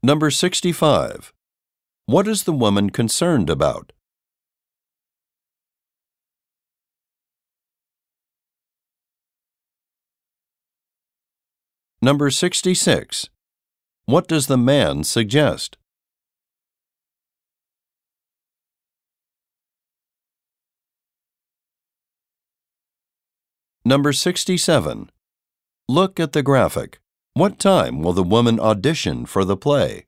Number 65. What is the woman concerned about? Number 66. What does the man suggest? Number 67. Look at the graphic. What time will the woman audition for the play?